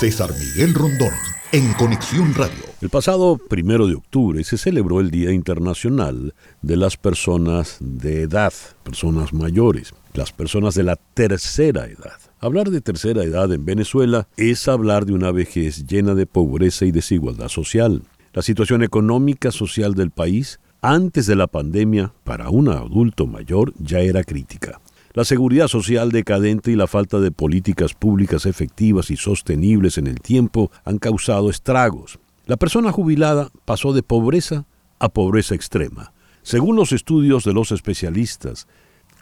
César Miguel Rondón, en Conexión Radio. El pasado primero de octubre se celebró el Día Internacional de las Personas de Edad, personas mayores, las personas de la tercera edad. Hablar de tercera edad en Venezuela es hablar de una vejez llena de pobreza y desigualdad social. La situación económica social del país antes de la pandemia para un adulto mayor ya era crítica. La seguridad social decadente y la falta de políticas públicas efectivas y sostenibles en el tiempo han causado estragos. La persona jubilada pasó de pobreza a pobreza extrema. Según los estudios de los especialistas,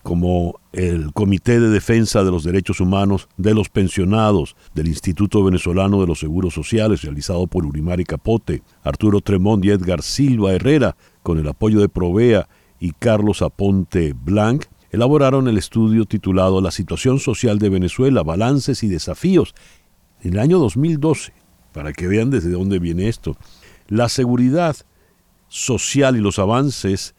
como el Comité de Defensa de los Derechos Humanos de los Pensionados del Instituto Venezolano de los Seguros Sociales, realizado por Urimari Capote, Arturo Tremont y Edgar Silva Herrera, con el apoyo de Provea y Carlos Aponte Blanc, elaboraron el estudio titulado La situación social de Venezuela, balances y desafíos en el año 2012, para que vean desde dónde viene esto. La seguridad social y los avances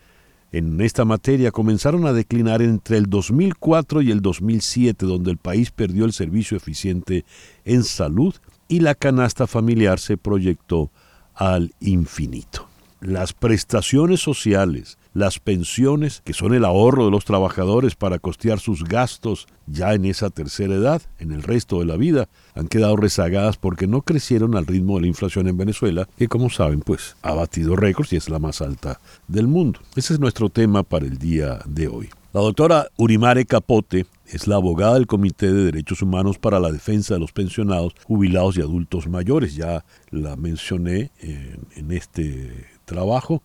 en esta materia comenzaron a declinar entre el 2004 y el 2007, donde el país perdió el servicio eficiente en salud y la canasta familiar se proyectó al infinito. Las prestaciones sociales, las pensiones, que son el ahorro de los trabajadores para costear sus gastos ya en esa tercera edad, en el resto de la vida, han quedado rezagadas porque no crecieron al ritmo de la inflación en Venezuela, que como saben, pues ha batido récords y es la más alta del mundo. Ese es nuestro tema para el día de hoy. La doctora Urimare Capote es la abogada del Comité de Derechos Humanos para la Defensa de los Pensionados, Jubilados y Adultos Mayores. Ya la mencioné en, en este trabajo.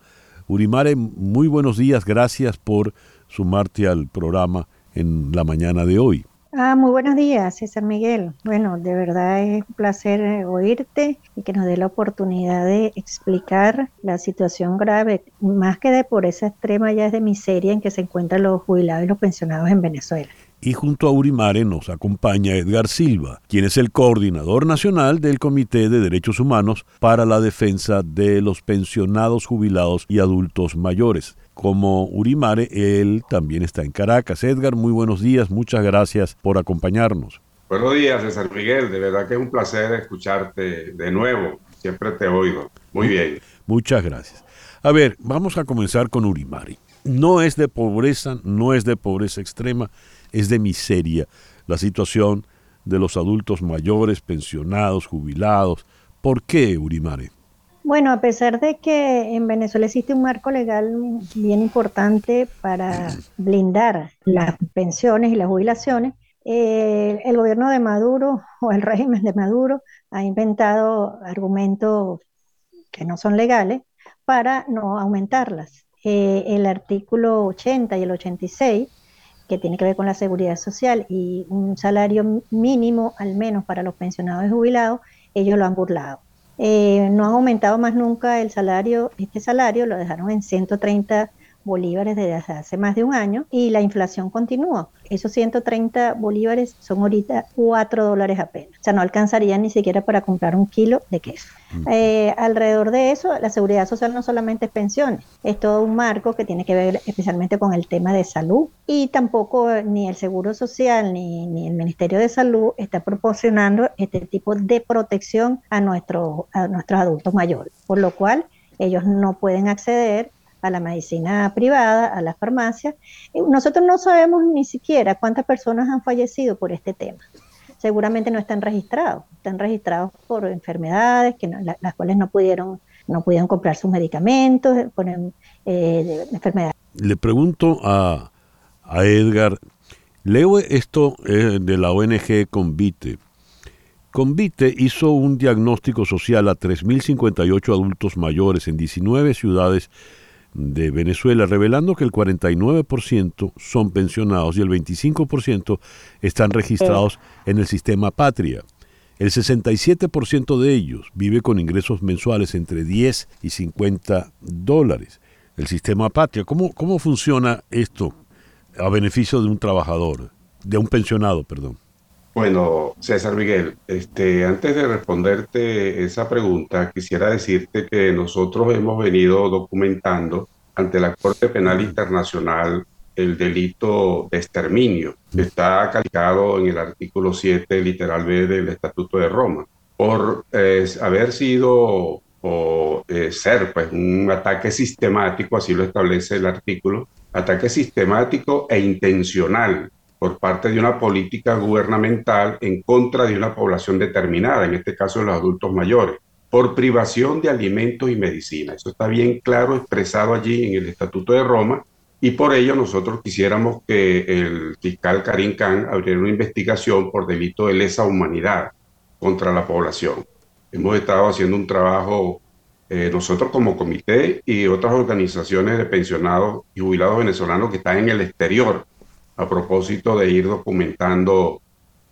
Urimare, muy buenos días, gracias por sumarte al programa en la mañana de hoy. Ah, muy buenos días, César Miguel. Bueno, de verdad es un placer eh, oírte y que nos dé la oportunidad de explicar la situación grave, más que de por esa extrema ya es de miseria en que se encuentran los jubilados y los pensionados en Venezuela y junto a Urimare nos acompaña Edgar Silva, quien es el coordinador nacional del Comité de Derechos Humanos para la Defensa de los Pensionados Jubilados y Adultos Mayores. Como Urimare, él también está en Caracas. Edgar, muy buenos días, muchas gracias por acompañarnos. Buenos días, César Miguel, de verdad que es un placer escucharte de nuevo, siempre te oigo. Muy bien. Muchas gracias. A ver, vamos a comenzar con Urimare. No es de pobreza, no es de pobreza extrema, es de miseria la situación de los adultos mayores, pensionados, jubilados. ¿Por qué, Urimare? Bueno, a pesar de que en Venezuela existe un marco legal bien importante para blindar las pensiones y las jubilaciones, eh, el gobierno de Maduro o el régimen de Maduro ha inventado argumentos que no son legales para no aumentarlas. Eh, el artículo 80 y el 86 que tiene que ver con la seguridad social y un salario mínimo al menos para los pensionados y jubilados, ellos lo han burlado. Eh, no han aumentado más nunca el salario, este salario lo dejaron en 130 bolívares desde hace más de un año y la inflación continúa. Esos 130 bolívares son ahorita 4 dólares apenas. O sea, no alcanzarían ni siquiera para comprar un kilo de queso. Eh, alrededor de eso, la seguridad social no solamente es pensiones, es todo un marco que tiene que ver especialmente con el tema de salud y tampoco eh, ni el Seguro Social ni, ni el Ministerio de Salud está proporcionando este tipo de protección a, nuestros a nuestros adultos mayores, por lo cual ellos no pueden acceder a la medicina privada, a las farmacias. Nosotros no sabemos ni siquiera cuántas personas han fallecido por este tema. Seguramente no están registrados, están registrados por enfermedades que las cuales no pudieron, no pudieron comprar sus medicamentos, por eh, enfermedades. Le pregunto a, a Edgar, leo esto eh, de la ONG Convite. Convite hizo un diagnóstico social a 3.058 adultos mayores en 19 ciudades de Venezuela, revelando que el 49% son pensionados y el 25% están registrados en el sistema patria. El 67% de ellos vive con ingresos mensuales entre 10 y 50 dólares. El sistema patria, ¿cómo, cómo funciona esto a beneficio de un trabajador, de un pensionado, perdón? Bueno, César Miguel, este, antes de responderte esa pregunta, quisiera decirte que nosotros hemos venido documentando ante la Corte Penal Internacional el delito de exterminio, que está calificado en el artículo 7, literal B del Estatuto de Roma. por eh, haber sido o eh, ser pues un ataque sistemático, así lo establece el artículo, ataque sistemático e intencional por parte de una política gubernamental en contra de una población determinada, en este caso los adultos mayores, por privación de alimentos y medicina. Eso está bien claro expresado allí en el Estatuto de Roma y por ello nosotros quisiéramos que el fiscal Karim Khan abriera una investigación por delito de lesa humanidad contra la población. Hemos estado haciendo un trabajo eh, nosotros como comité y otras organizaciones de pensionados y jubilados venezolanos que están en el exterior a propósito de ir documentando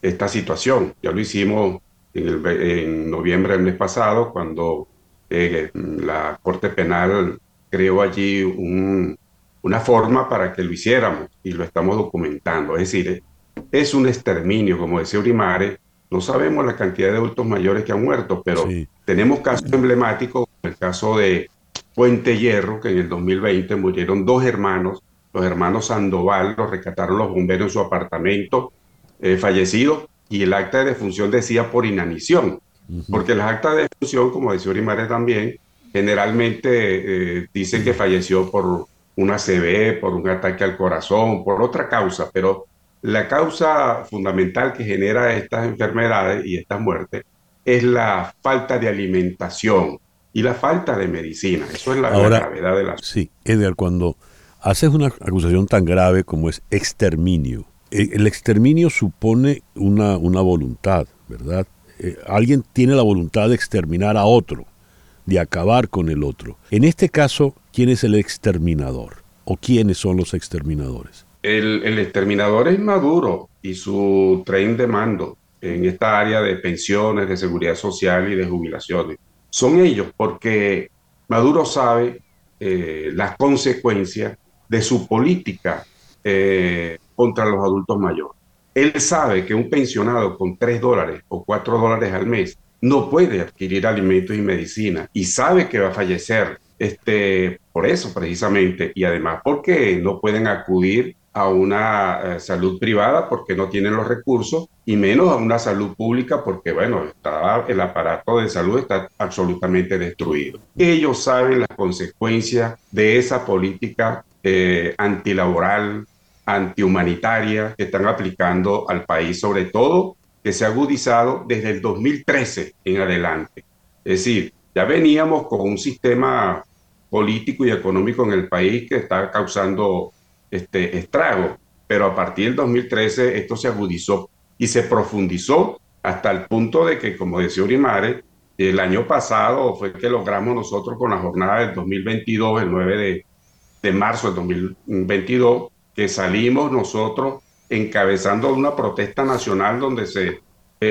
esta situación. Ya lo hicimos en, noviembre del mes pasado cuando eh, la Corte Penal creó allí una forma para que lo hiciéramos y lo estamos documentando. Es decir, es un exterminio, como decía Urimare, no sabemos la cantidad de adultos mayores que han muerto, pero tenemos casos emblemáticos, como el caso de Puente Hierro, que en el 2020 murieron dos hermanos, los hermanos Sandoval, los rescataron los bomberos en su apartamento, eh, fallecidos, y el acta de defunción decía por inanición, porque las actas de defunción, como decía Orimare también, generalmente eh, dicen que falleció por una CB, por un ataque al corazón, por otra causa, pero la causa fundamental que genera estas enfermedades y estas muertes es la falta de alimentación y la falta de medicina. Eso es la, gravedad de la Sí, Edgar, cuando haces una acusación tan grave como es exterminio, eh, el exterminio supone una, una voluntad, ¿verdad? Eh, alguien tiene la voluntad de exterminar a otro, de acabar con el otro. En este caso, ¿quién es el exterminador? ¿O quiénes son los exterminadores? El, exterminador es Maduro y su tren de mando en esta área de pensiones, de seguridad social y de jubilaciones. Son ellos porque Maduro sabe eh, las consecuencias de su política eh, contra los adultos mayores. Él sabe que un pensionado con 3 dólares o 4 dólares al mes no puede adquirir alimentos y medicina y sabe que va a fallecer este, por eso precisamente y además porque no pueden acudir a una eh, salud privada porque no tienen los recursos y menos a una salud pública porque, bueno, está, el aparato de salud está absolutamente destruido. Ellos saben las consecuencias de esa política eh, antilaboral, antihumanitaria que están aplicando al país, sobre todo que se ha agudizado desde el 2013 en adelante. Es decir, ya veníamos con un sistema político y económico en el país que está causando este, estrago, pero a partir del 2013 esto se agudizó y se profundizó hasta el punto de que, como decía Urimare, el año pasado fue que logramos nosotros con la jornada del 2022, el 9 de, de marzo del 2022, que salimos nosotros encabezando una protesta nacional donde se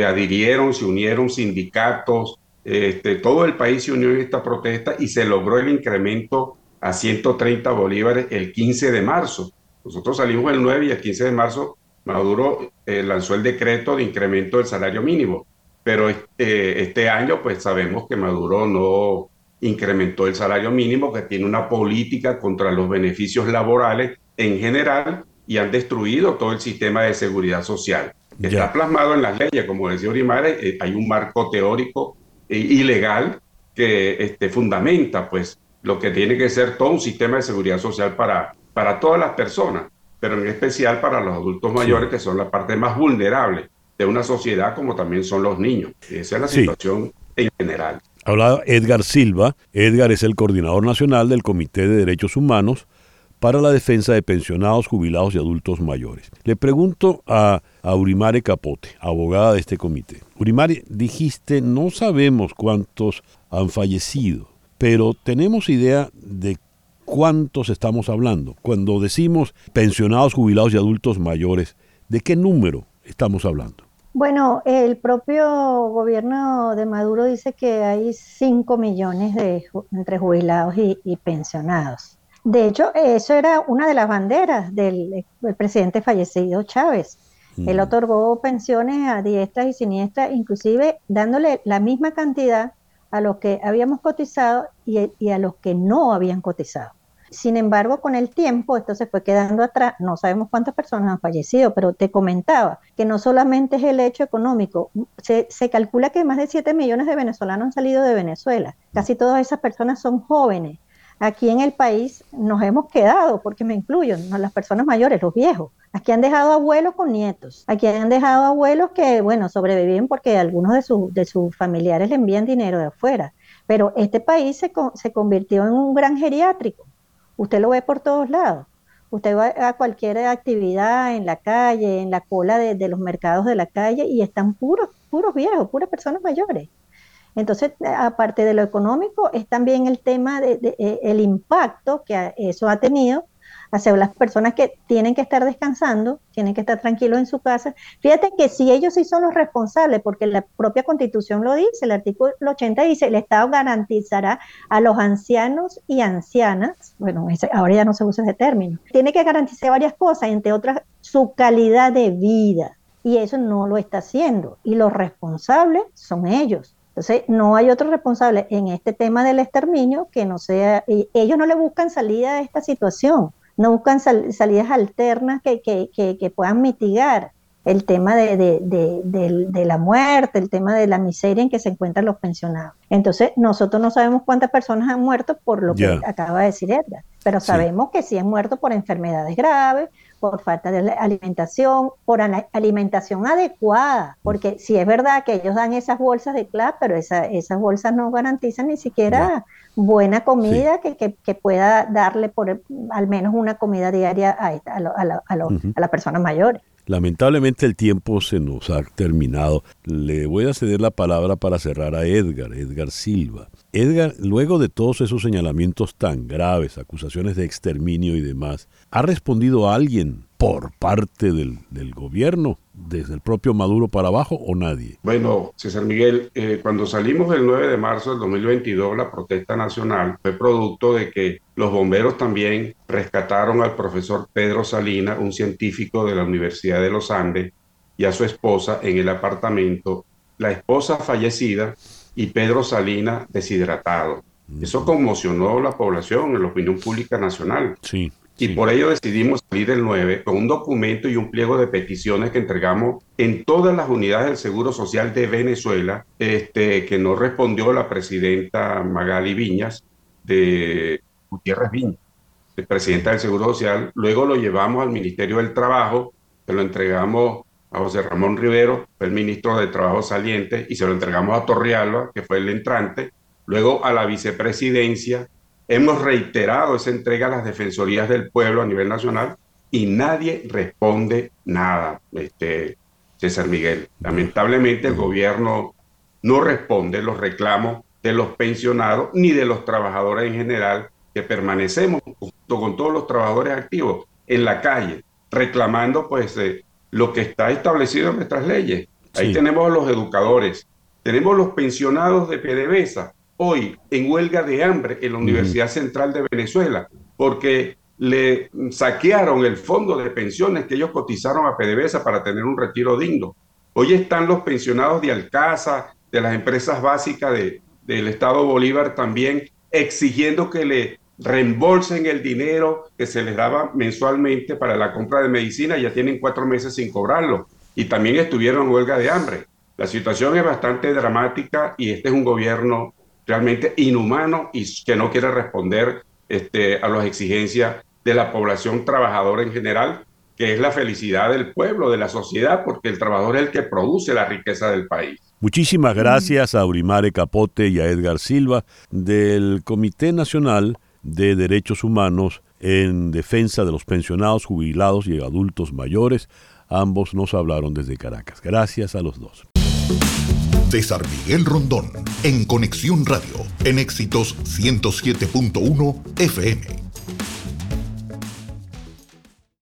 adhirieron, se unieron sindicatos, este, todo el país se unió en esta protesta y se logró el incremento a 130 bolívares el 15 de marzo. Nosotros salimos el 9 y el 15 de marzo Maduro eh, lanzó el decreto de incremento del salario mínimo, pero este, este año pues sabemos que Maduro no incrementó el salario mínimo, que tiene una política contra los beneficios laborales en general y han destruido todo el sistema de seguridad social. Está plasmado en las leyes, como decía Orimare, eh, hay un marco teórico e ilegal que este, fundamenta pues lo que tiene que ser todo un sistema de seguridad social para, para todas las personas, pero en especial para los adultos mayores, que son la parte más vulnerable de una sociedad, como también son los niños. Esa es la situación en general. Hablaba Edgar Silva. Edgar es el coordinador nacional del Comité de Derechos Humanos para la defensa de pensionados, jubilados y adultos mayores. Le pregunto a, a, Urimare Capote, abogada de este comité. Urimare, dijiste, no sabemos cuántos han fallecido pero tenemos idea de cuántos estamos hablando. Cuando decimos pensionados, jubilados y adultos mayores, ¿de qué número estamos hablando? Bueno, el propio gobierno de Maduro dice que hay 5 millones de, entre jubilados y, pensionados. De hecho, eso era una de las banderas del, presidente fallecido Chávez. Él mm. otorgó pensiones a diestras y siniestras, inclusive dándole la misma cantidad a los que habíamos cotizado y, a los que no habían cotizado. Sin embargo, con el tiempo esto se fue quedando atrás. No sabemos cuántas personas han fallecido, pero te comentaba que no solamente es el hecho económico. Se, calcula que más de 7 millones de venezolanos han salido de Venezuela. Casi todas esas personas son jóvenes. Aquí en el país nos hemos quedado, porque me incluyo, las personas mayores, los viejos. Aquí han dejado abuelos con nietos. Aquí han dejado abuelos que, bueno, sobreviven porque algunos de, de sus familiares le envían dinero de afuera. Pero este país se, se convirtió en un gran geriátrico. Usted lo ve por todos lados. Usted va a cualquier actividad en la calle, en la cola de, de los mercados de la calle y están puros, puros viejos, puras personas mayores. Entonces, aparte de lo económico, es también el tema del de, eh, el impacto que eso ha tenido hacia las personas que tienen que estar descansando, tienen que estar tranquilos en su casa. Fíjate que si ellos sí son los responsables, porque la propia constitución lo dice, el artículo 80 dice, el Estado garantizará a los ancianos y ancianas, bueno, ahora ya no se usa ese término, tiene que garantizar varias cosas, entre otras su calidad de vida, y eso no lo está haciendo, y los responsables son ellos. Entonces, no hay otro responsable en este tema del exterminio que no sea, ellos no le buscan salida a esta situación, no buscan salidas alternas que, que, que, puedan mitigar el tema de, de, de, la muerte, el tema de la miseria en que se encuentran los pensionados. Entonces, nosotros no sabemos cuántas personas han muerto por lo que acaba de decir Edgar, pero sabemos que sí han muerto por enfermedades graves, por falta de alimentación, por alimentación adecuada, porque si es verdad que ellos dan esas bolsas de CLAP, pero esas bolsas no garantizan ni siquiera buena comida que, que, pueda darle por al menos una comida diaria a, a, la, a, a las personas mayores. Lamentablemente el tiempo se nos ha terminado. Le voy a ceder la palabra para cerrar a Edgar, Edgar Silva. Edgar, luego de todos esos señalamientos tan graves, acusaciones de exterminio y demás, ¿ha respondido alguien por parte del, gobierno, desde el propio Maduro para abajo o nadie? Bueno, César Miguel, eh, cuando salimos el 9 de marzo del 2022, la protesta nacional fue producto de que los bomberos también rescataron al profesor Pedro Salina, un científico de la Universidad de los Andes, y a su esposa en el apartamento. La esposa fallecida y Pedro Salina deshidratado. Eso conmocionó a la población, en la opinión pública nacional. Sí. Y por ello decidimos salir el 9 con un documento y un pliego de peticiones que entregamos en todas las unidades del Seguro Social de Venezuela, este, que nos respondió la presidenta Magali Viñas de Gutiérrez Viñas, presidenta del Seguro Social. Luego lo llevamos al Ministerio del Trabajo, se lo entregamos a José Ramón Rivero, fue el ministro de Trabajo saliente, y se lo entregamos a Torrealba, que fue el entrante, luego a la vicepresidencia. Hemos reiterado esa entrega a las defensorías del pueblo a nivel nacional y nadie responde nada, este, César Miguel. Lamentablemente el gobierno no responde los reclamos de los pensionados ni de los trabajadores en general que permanecemos junto con todos los trabajadores activos en la calle reclamando pues eh, lo que está establecido en nuestras leyes. Ahí tenemos a los educadores, tenemos los pensionados de PDVSA, hoy en huelga de hambre en la Universidad Central de Venezuela, porque le saquearon el fondo de pensiones que ellos cotizaron a PDVSA para tener un retiro digno. Hoy están los pensionados de Alcaza, de las empresas básicas de, del Estado Bolívar también, exigiendo que le reembolsen el dinero que se les daba mensualmente para la compra de medicina, ya tienen cuatro meses sin cobrarlo y también estuvieron en huelga de hambre. La situación es bastante dramática y este es un gobierno realmente inhumano y que no quiere responder este, a las exigencias de la población trabajadora en general, que es la felicidad del pueblo, de la sociedad, porque el trabajador es el que produce la riqueza del país. Muchísimas gracias a Aurimare Capote y a Edgar Silva del Comité Nacional de Derechos Humanos en defensa de los pensionados, jubilados y adultos mayores. Ambos nos hablaron desde Caracas. Gracias a los dos. César Miguel Rondón, en Conexión Radio, en Éxitos 107.1 FM.